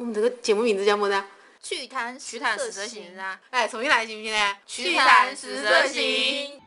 我们这个节目名字叫么子？趣谈趣谈十色行啊！哎，重新来行不行呢？趣谈十色行。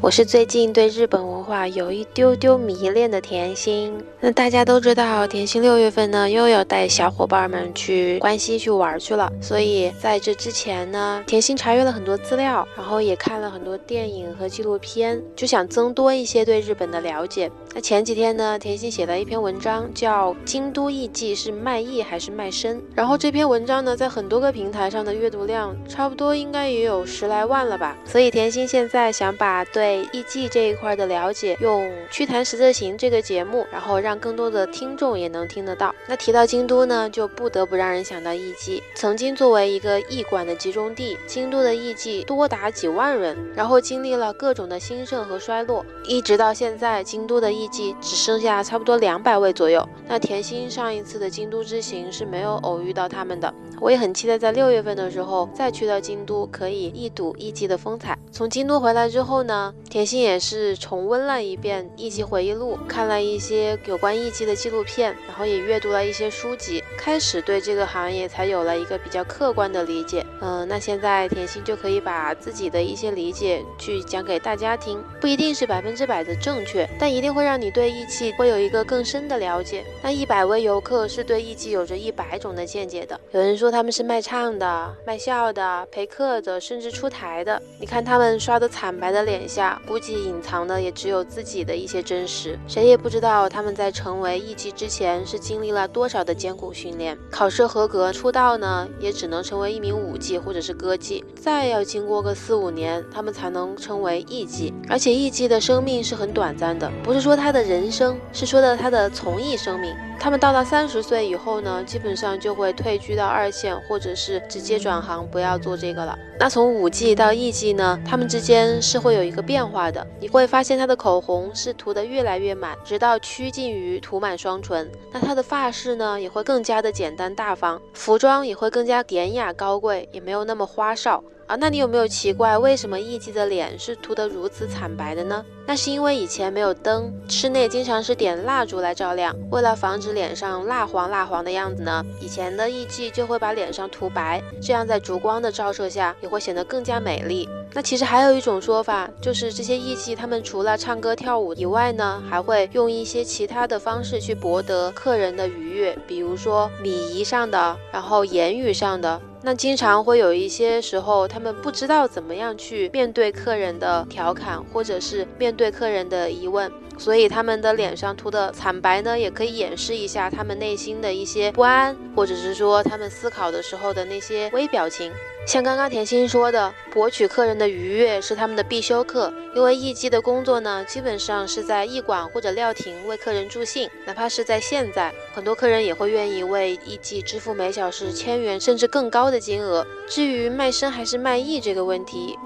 我是最近对日本文话有一丢丢迷恋的甜心。那大家都知道，甜心六月份呢又要带小伙伴们去关西去玩去了。所以在这之前呢，甜心查阅了很多资料，然后也看了很多电影和纪录片，就想增多一些对日本的了解。那前几天呢，甜心写了一篇文章，叫《京都艺伎是卖艺还是卖身》。然后这篇文章呢，在很多个平台上的阅读量，差不多应该也有十来万了吧。所以甜心现在想把对艺伎这一块的了解，用《趣谈十字行》这个节目，然后让更多的听众也能听得到。那提到京都呢，就不得不让人想到艺伎。曾经作为一个艺馆的集中地，京都的艺伎多达几万人，然后经历了各种的兴盛和衰落，一直到现在，京都的艺伎只剩下差不多两百位左右。那甜心上一次的京都之行是没有偶遇到他们的，我也很期待在六月份的时候再去到京都，可以一睹艺伎的风采。从京都回来之后呢，甜心也是重温了一遍《艺伎回忆录》，看了一些有关艺伎的纪录片，然后也阅读了一些书籍，开始对这个行业才有了一个比较客观的理解。嗯，那现在甜心就可以把自己的一些理解去讲给大家听，不一定是百分之百的正确，但一定会让你对艺伎会有一个更深的了解。那一百位游客是对艺伎有着一百种的见解的，有人说他们是卖唱的、卖笑的、陪客的，甚至出台的。你看他们刷的惨白的脸下，估计隐藏的也只有有自己的一些真实。谁也不知道他们在成为艺妓之前是经历了多少的艰苦训练。考试合格出道呢，也只能成为一名舞妓或者是歌妓，再要经过个四五年，他们才能称为艺妓。而且艺妓的生命是很短暂的，不是说他的人生，是说的他的从艺生命。他们到了三十岁以后呢，基本上就会退居到二线，或者是直接转行，不要做这个了。那从五 G 到艺伎呢，他们之间是会有一个变化的。你会发现他的口红是涂得越来越满，直到趋近于涂满双唇。那他的发饰呢，也会更加的简单大方，服装也会更加典雅高贵，也没有那么花哨。啊，那你有没有奇怪，为什么艺伎的脸是涂得如此惨白的呢？那是因为以前没有灯，室内经常是点蜡烛来照亮。为了防止脸上蜡黄蜡黄的样子呢，以前的艺伎就会把脸上涂白，这样在烛光的照射下也会显得更加美丽。那其实还有一种说法，就是这些艺伎他们除了唱歌跳舞以外呢，还会用一些其他的方式去博得客人的愉悦，比如说礼仪上的，然后言语上的。那经常会有一些时候，他们不知道怎么样去面对客人的调侃，或者是面对客人的疑问，所以他们的脸上涂的惨白呢，也可以掩饰一下他们内心的一些不安，或者是说他们思考的时候的那些微表情。像刚刚甜心说的，博取客人的愉悦是他们的必修课。因为艺伎的工作呢，基本上是在驿馆或者料亭为客人助兴，哪怕是在现在，很多客人也会愿意为艺伎支付每小时千元甚至更高的金额。至于卖身还是卖艺这个问题，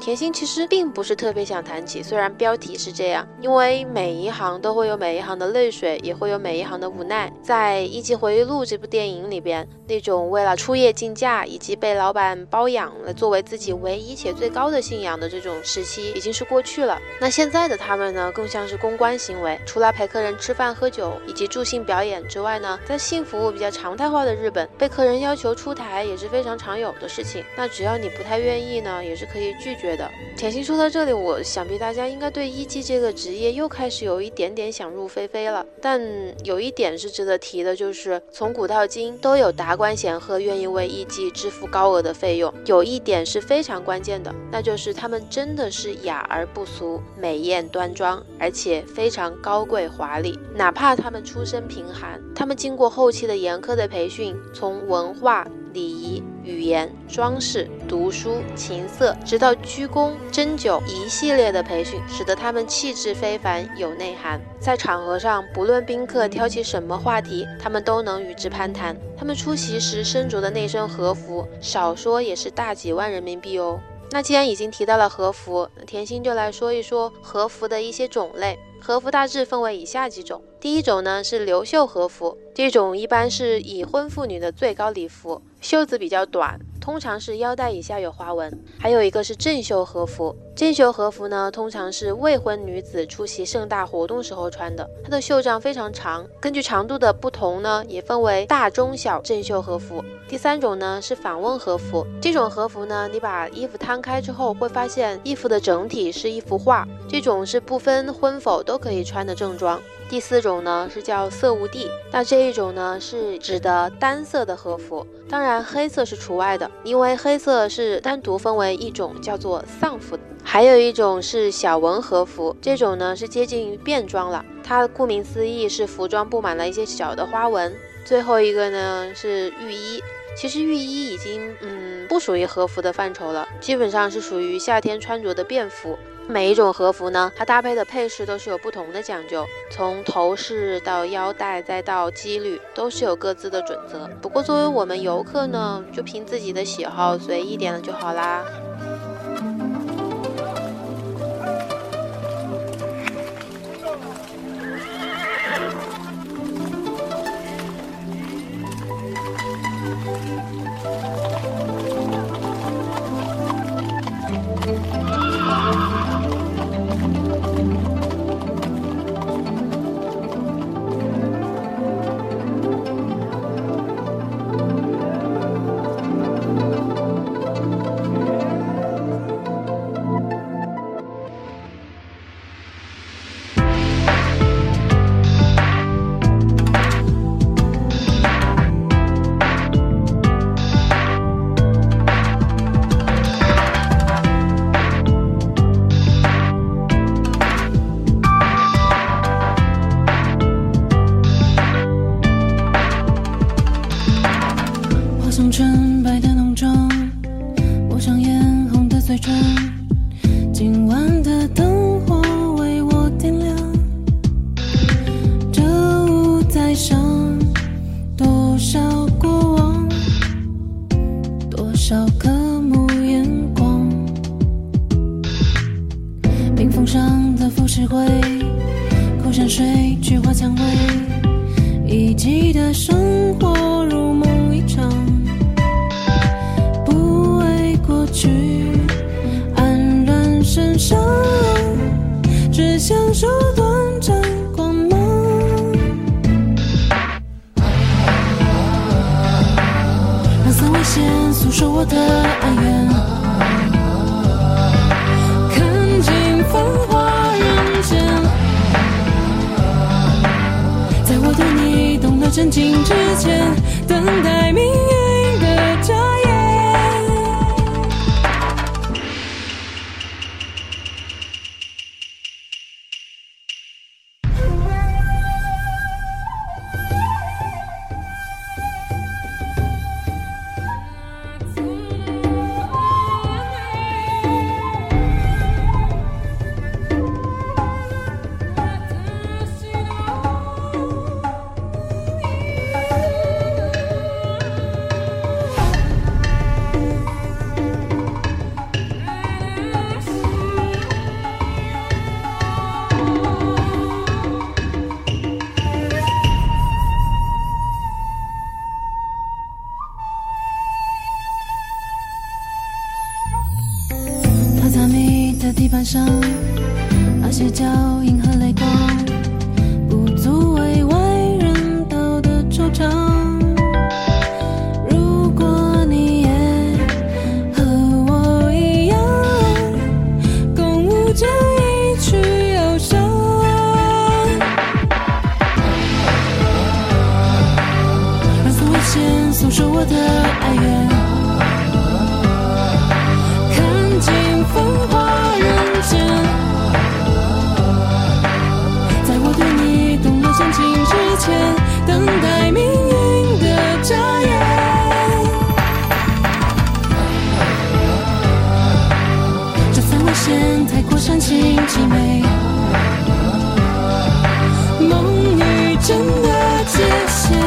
甜心其实并不是特别想谈起，虽然标题是这样，因为每一行都会有每一行的泪水，也会有每一行的无奈。在《一级回忆录》这部电影里边，那种为了出业竞价以及被老板包养来作为自己唯一且最高的信仰的这种时期已经是过去了。那现在的他们呢，更像是公关行为，除了陪客人吃饭喝酒以及助兴表演之外呢，在性服务比较常态化的日本，被客人要求出台也是非常常有的事情。那只要你不太愿意呢，也是可以拒绝。的甜心说到这里，我想必大家应该对艺伎这个职业又开始有一点点想入非非了。但有一点是值得提的，就是从古到今都有达官显赫愿意为艺伎支付高额的费用。有一点是非常关键的，那就是他们真的是雅而不俗、美艳端庄，而且非常高贵华丽。哪怕他们出身贫寒，他们经过后期的严苛的培训，从文化。礼仪、语言、装饰、读书、琴瑟，直到鞠躬、针灸一系列的培训，使得他们气质非凡，有内涵。在场合上，不论宾客挑起什么话题，他们都能与之攀谈。他们出席时身着的那身和服，少说也是大几万人民币哦。那既然已经提到了和服，甜心就来说一说和服的一些种类。和服大致分为以下几种，第一种呢是流袖和服，这种一般是已婚妇女的最高礼服，袖子比较短。通常是腰带以下有花纹，还有一个是正袖和服。正袖和服呢，通常是未婚女子出席盛大活动时候穿的，它的袖章非常长，根据长度的不同呢，也分为大、中、小正袖和服。第三种呢是反问和服，这种和服呢，你把衣服摊开之后，会发现衣服的整体是一幅画，这种是不分婚否都可以穿的正装。第四种呢是叫色无地，那这一种呢是指的单色的和服，当然黑色是除外的，因为黑色是单独分为一种叫做丧服。还有一种是小纹和服，这种呢是接近于便装了，它顾名思义是服装布满了一些小的花纹。最后一个呢是浴衣，其实浴衣已经嗯不属于和服的范畴了，基本上是属于夏天穿着的便服。每一种和服呢，它搭配的配饰都是有不同的讲究，从头饰到腰带再到肌履，都是有各自的准则。不过作为我们游客呢，就凭自己的喜好随意点了就好啦。上的浮世绘，枯山水、菊花、蔷薇，一季的生活如梦一场。不为过去黯然神伤，只享受短暂光芒。让死亡先诉说我的哀怨。震惊之前，等待命地板上那些脚印和等待命运的眨眼，这太危险，太过煽情凄美，梦与真的界限，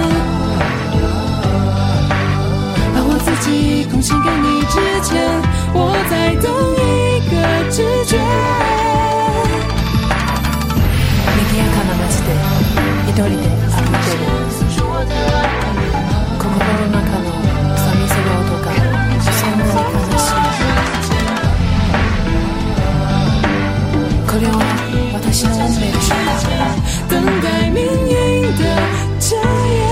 把我自己贡献给你之前，我在等。我的段暂停的时间等待命运的检验